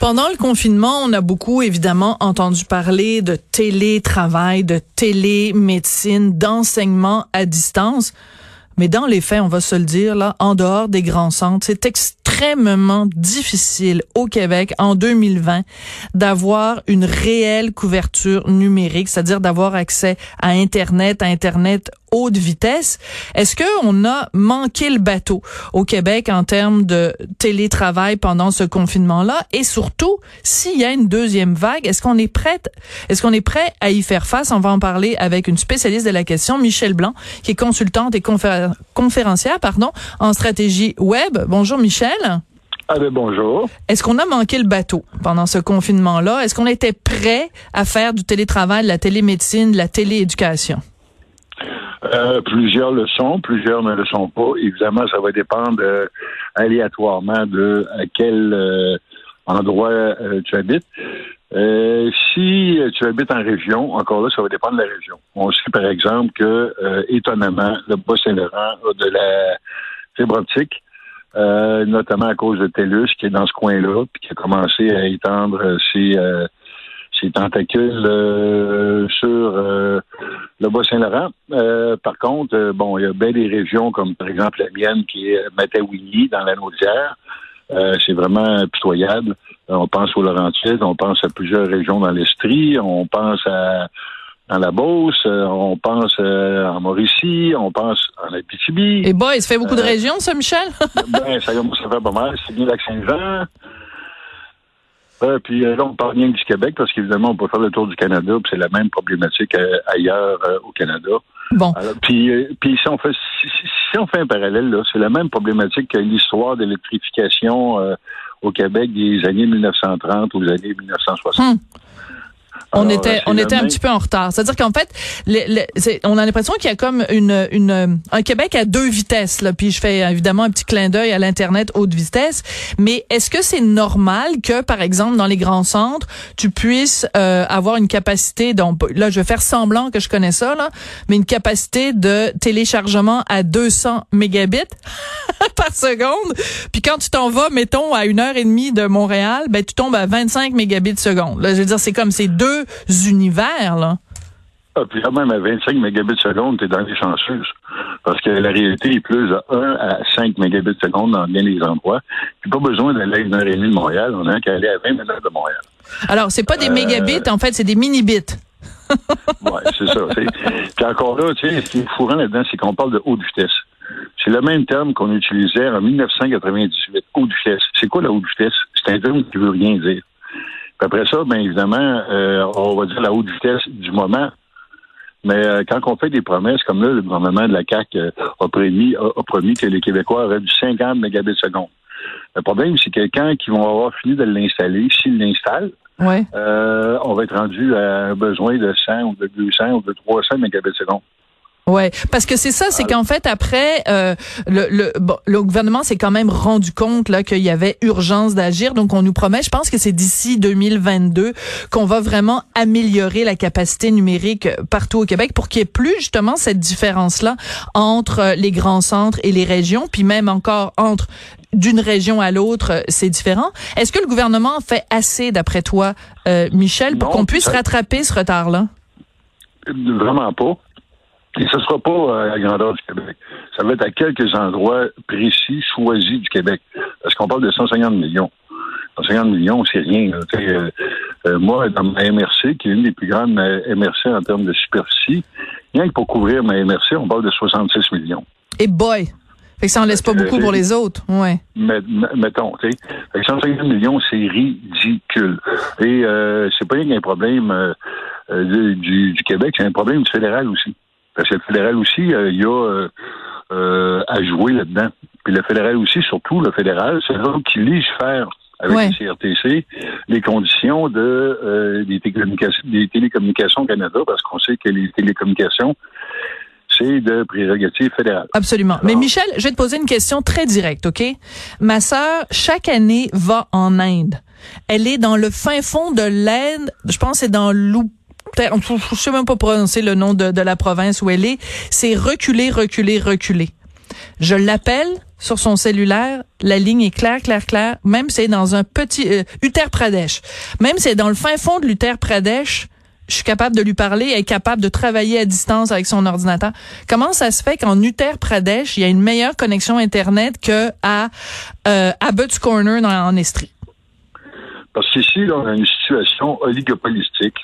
Pendant le confinement, on a beaucoup évidemment entendu parler de télétravail, de télémédecine, d'enseignement à distance. Mais dans les faits, on va se le dire, là, en dehors des grands centres, c'est extrêmement difficile au Québec en 2020 d'avoir une réelle couverture numérique, c'est-à-dire d'avoir accès à Internet, à Internet haute vitesse. Est-ce que on a manqué le bateau au Québec en termes de télétravail pendant ce confinement-là? Et surtout, s'il y a une deuxième vague, est-ce qu'on est prêt Est-ce qu'on est prêt à y faire face? On va en parler avec une spécialiste de la question, Michel Blanc, qui est consultante et conférencière, pardon, en stratégie web. Bonjour Michel. Ah ben bonjour. Est-ce qu'on a manqué le bateau pendant ce confinement-là? Est-ce qu'on était prêt à faire du télétravail, de la télémédecine, de la télééducation? Euh, plusieurs le sont, plusieurs ne le sont pas. Évidemment, ça va dépendre euh, aléatoirement de à quel euh, endroit tu habites. si tu habites en région, encore là, ça va dépendre de la région. On sait, par exemple, que, étonnamment, le Bas-Saint-Laurent a de la fibre optique, notamment à cause de TELUS, qui est dans ce coin-là, puis qui a commencé à étendre ses ses tentacules euh, sur euh, le Bas-Saint-Laurent. Euh, par contre, bon, il y a bien des régions comme par exemple la mienne qui est Matawini dans la Naudière. c'est vraiment pitoyable. On pense aux Laurentides, on pense à plusieurs régions dans l'Estrie, on pense à dans la Beauce, on pense en Mauricie, on pense en Abitibi. Et bah, il se fait beaucoup de régions, ça, Michel? ben, ça commence à faire pas mal. C'est bien Lac-Saint-Jean. Euh, puis là, on parle bien du Québec parce qu'évidemment, on peut faire le tour du Canada, puis c'est la même problématique euh, ailleurs euh, au Canada. Bon. puis, puis si on fait si, on fait un parallèle, là, c'est la même problématique que l'histoire de l'électrification au Québec des années 1930 ou des années 1960 on était on était un petit peu en retard. C'est-à-dire qu'en fait, on a l'impression qu'il y a comme une, une un Québec à deux vitesses. Là. Puis je fais évidemment un petit clin d'œil à l'internet haute vitesse. Mais est-ce que c'est normal que, par exemple, dans les grands centres, tu puisses euh, avoir une capacité, donc là je vais faire semblant que je connais ça là, mais une capacité de téléchargement à 200 mégabits par seconde? Puis quand tu t'en vas, mettons à une heure et demie de Montréal, ben tu tombes à 25 mégabits seconde. Là, je veux dire, c'est comme ces deux univers, là. Ah, puis quand même à 25 mégabits seconde, t'es dans les chanceuses. Parce que la réalité est plus à 1 à 5 mégabits seconde dans bien les endroits. Puis pas besoin d'aller à une heure et demie de Montréal. On a qu'à aller à 20 minutes de Montréal. Alors, c'est pas des euh, mégabits, en fait, c'est des minibits. oui, c'est ça. Puis encore là, tu sais, ce qui est fourrant là-dedans, c'est qu'on parle de haute vitesse. C'est le même terme qu'on utilisait en 1998, haute vitesse. C'est quoi la haute vitesse? C'est un terme qui veut rien dire après ça, bien évidemment, euh, on va dire la haute vitesse du moment. Mais euh, quand on fait des promesses, comme là, le gouvernement de la CAQ euh, a, promis, a, promis que les Québécois auraient du 50 mégabits seconde. Le problème, c'est que quand ils vont avoir fini de l'installer, s'ils l'installent, on va être rendu à un besoin de 100 ou de 200 ou de 300 mégabits seconde. Ouais, parce que c'est ça, c'est qu'en fait après euh, le le, le gouvernement s'est quand même rendu compte là qu'il y avait urgence d'agir, donc on nous promet, je pense que c'est d'ici 2022 qu'on va vraiment améliorer la capacité numérique partout au Québec pour qu'il y ait plus justement cette différence là entre les grands centres et les régions, puis même encore entre d'une région à l'autre, c'est différent. Est-ce que le gouvernement fait assez, d'après toi, euh, Michel, pour qu'on puisse rattraper ce retard-là? Vraiment pas. Et ce ne sera pas euh, à la grandeur du Québec. Ça va être à quelques endroits précis, choisis du Québec. Parce qu'on parle de 150 millions. 150 millions, c'est rien. Euh, euh, moi, dans ma MRC, qui est une des plus grandes MRC en termes de superficie, rien que pour couvrir ma MRC, on parle de 66 millions. Et boy! Fait que ça en laisse pas beaucoup pour les autres, ouais. mettons, tu sais. 150 millions, c'est ridicule. Et euh, c'est pas rien qu'un problème du, du Québec, c'est un problème du fédéral aussi. Parce que le fédéral aussi, euh, il y a euh, euh, à jouer là-dedans. Puis le fédéral aussi, surtout le fédéral, c'est là qui légifère avec le CRTC les conditions de des, télécommunications, des télécommunications Canada, parce qu'on sait que les télécommunications, c'est de prérogatives fédérales. Absolument. Mais Michel, je vais te poser une question très directe, OK? Ma sœur, chaque année, va en Inde. Elle est dans le fin fond de l'Inde, je pense que c'est dans l'Ou je sais même pas prononcer le nom de, la province où elle est, c'est reculer, reculer, reculer. Je l'appelle sur son cellulaire, la ligne est claire, claire, claire. Même si c'est dans un petit euh, Uttar Pradesh, même si c'est dans le fin fond de l'Uttar Pradesh, je suis capable de lui parler, elle est capable de travailler à distance avec son ordinateur. Comment ça se fait qu'en Uttar Pradesh, il y a une meilleure connexion Internet que à euh, Abbott's Corner dans, en Estrie? Parce qu'ici, on a une situation oligopolistique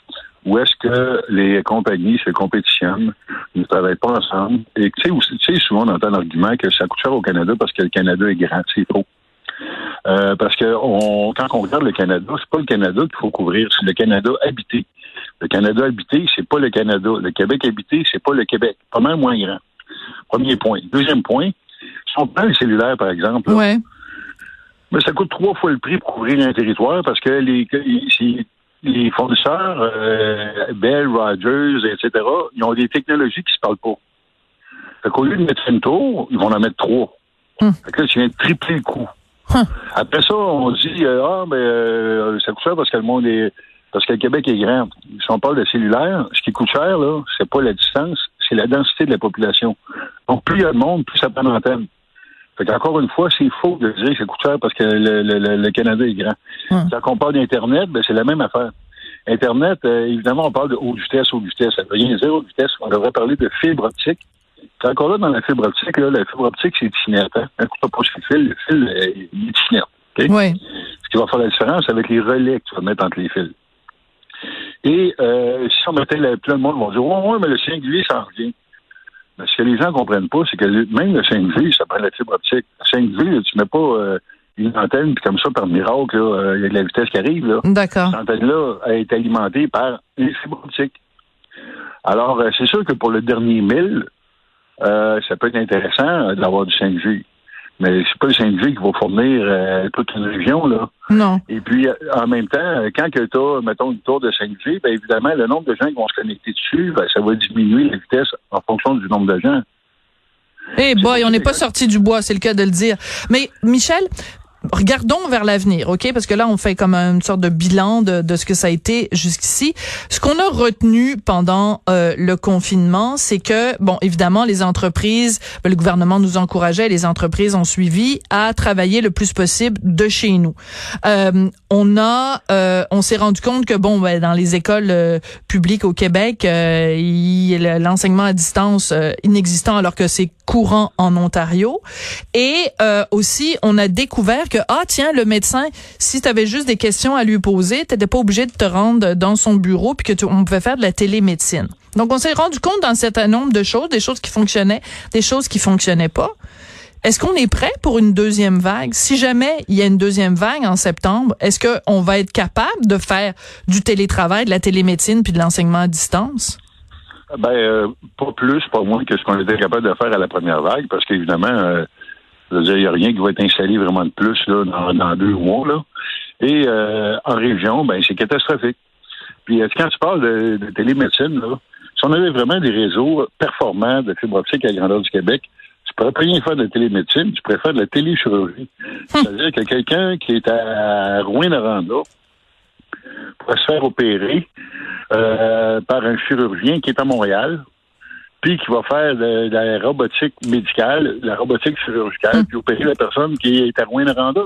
où est-ce que les compagnies se compétitionnent, ne travaillent pas ensemble? Et tu sais, souvent on entend l'argument que ça coûte cher au Canada parce que le Canada est grand. C'est faux. Euh, parce que on, quand on regarde le Canada, c'est pas le Canada qu'il faut couvrir, c'est le Canada habité. Le Canada habité, c'est pas le Canada. Le Québec habité, c'est pas le Québec. Pas mal moins grand. Premier point. Deuxième point, si on prend le cellulaire, par exemple, ouais. mais ça coûte trois fois le prix pour couvrir un territoire parce que les, les fournisseurs, euh, Bell, Rogers, etc., ils ont des technologies qui se parlent pas. Fait qu'au lieu de mettre une tour, ils vont en mettre trois. Hum. Fait que là, tu viens de tripler le coût. Hum. Après ça, on dit euh, Ah, mais euh, ça coûte cher parce que le monde est parce que le Québec est grand. Si on parle de cellulaire, ce qui coûte cher, là, c'est pas la distance, c'est la densité de la population. Donc, plus il y a de monde, plus ça prend d'antenne. Fait qu'encore une fois, c'est faux de dire que ça coûte cher parce que le, Canada est grand. Hum. Quand on parle d'Internet, ben, c'est la même affaire. Internet, euh, évidemment, on parle de haute vitesse, haute vitesse. Ça veut rien dire haute vitesse. On devrait parler de fibre optique. C'est encore là dans la fibre optique, là, la fibre optique, c'est itinérant. Hein? Un coup, pas le fil, le fil est itinérant. Oui. Ce qui va faire la différence avec les relais que tu vas mettre entre les fils. Et euh, si on mettait le, plein de monde va dire Oh, ouais, mais le 5G, ça en revient. Mais ce que les gens ne comprennent pas, c'est que même le 5G, ça prend la fibre optique. Le 5G, tu mets pas euh, une antenne, puis comme ça, par miracle, euh, il y a de la vitesse qui arrive. D'accord. Cette antenne-là est alimentée par une fibre optique. Alors, c'est sûr que pour le dernier mille, ça peut être intéressant d'avoir du 5G. Mais c'est pas le syndicat qui va fournir euh, toute une région, là. Non. Et puis, euh, en même temps, quand tu as, mettons, une tour de 5G, bien évidemment, le nombre de gens qui vont se connecter dessus, ben, ça va diminuer la vitesse en fonction du nombre de gens. Eh boy, on n'est pas sorti du bois, c'est le cas de le dire. Mais Michel, regardons vers l'avenir, OK? Parce que là, on fait comme une sorte de bilan de, de ce que ça a été jusqu'ici. Ce qu'on a retenu pendant euh, le confinement, c'est que, bon, évidemment, les entreprises, ben, le gouvernement nous encourageait, les entreprises ont suivi à travailler le plus possible de chez nous. Euh, on a, euh, on s'est rendu compte que, bon, ben, dans les écoles euh, publiques au Québec, l'enseignement à distance inexistant alors que c'est courant en Ontario. Et aussi, on a découvert que ah tiens le médecin si tu avais juste des questions à lui poser, tu n'étais pas obligé de te rendre dans son bureau puis que pouvait faire de la télémédecine. Donc on s'est rendu compte d'un certain nombre de choses, des choses qui fonctionnaient, des choses qui fonctionnaient pas. Est-ce qu'on est prêt pour une deuxième vague? Si jamais il y a une deuxième vague en septembre, est-ce qu'on va être capable de faire du télétravail, de la télémédecine puis de l'enseignement à distance? Ben, euh, pas plus, pas moins que ce qu'on était capable de faire à la première vague, parce qu'évidemment, euh, il n'y a rien qui va être installé vraiment de plus là, dans, deux mois. Là. Et euh, en région, ben c'est catastrophique. Puis quand tu parles de, télémédecine, là, si on avait vraiment des réseaux performants de fibre optique à la grandeur du Québec, tu pourrais pas rien faire de télémédecine, tu pourrais faire de la téléchirurgie. Hum. C'est-à-dire que quelqu'un qui est à Rouen-Noranda pourrait se faire opérer euh, par un chirurgien qui est à Montréal, qui va faire de, la robotique médicale, de la robotique chirurgicale, puis opérer la personne qui est à Rouen-Noranda.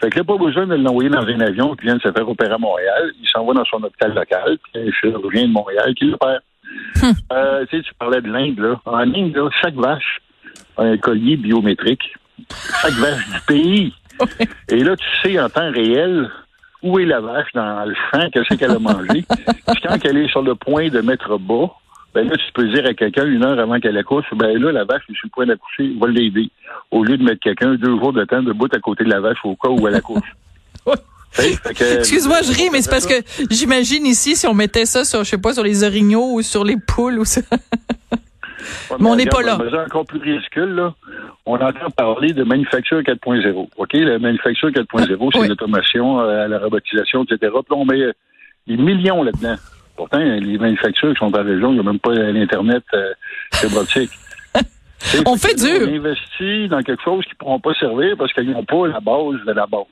Fait que là, pas besoin de l'envoyer dans un avion qui vient de se faire opérer à Montréal. Il s'en va dans son hôpital local, puis un chirurgien de Montréal qui l'opère. Hum. Euh, tu sais, tu parlais de l'Inde, là. En Inde, là, chaque vache a un collier biométrique. Chaque vache du pays. Et là, tu sais en temps réel où est la vache dans le champ, qu'est-ce qu'elle a mangé. Puis quand elle est sur le point de mettre bas, ben là, tu peux dire à quelqu'un une heure avant qu'elle accouche, ben là, la vache est sur le point d'accoucher, va l'aider. Au lieu de mettre quelqu'un deux jours de temps debout à côté de la vache au cas où elle accouche. Excuse-moi, je ris, mais c'est parce que j'imagine ici, si on mettait ça sur, je sais pas, sur les orignaux ou sur les poules ou ça. mais, on n'est pas là. C'est encore plus ridicule, là. On entend parler de manufacture 4.0. OK? La manufacture 4.0, c'est l'automation, euh, la robotisation, etc. Puis on met des millions là-dedans. Pourtant, les manufactures qui sont dans la région, il n'y a même pas l'Internet euh, fibre on fait dur. On investit dans quelque chose qui ne pourront pas servir parce qu'ils n'ont pas la base de la base.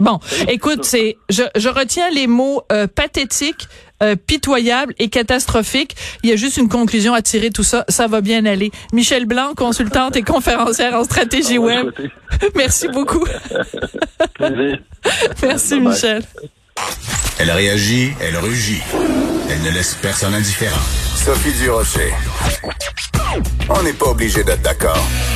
Bon, écoute, c'est je, je retiens les mots euh, pathétiques, euh, pitoyable et catastrophique. Il y a juste une conclusion à tirer tout ça. Ça va bien aller. Michel Blanc, consultante et conférencière en stratégie web. Merci beaucoup. Merci, Michel. Elle réagit, elle rugit. Elle ne laisse personne indifférent. Sophie Durocher. On n'est pas obligé d'être d'accord.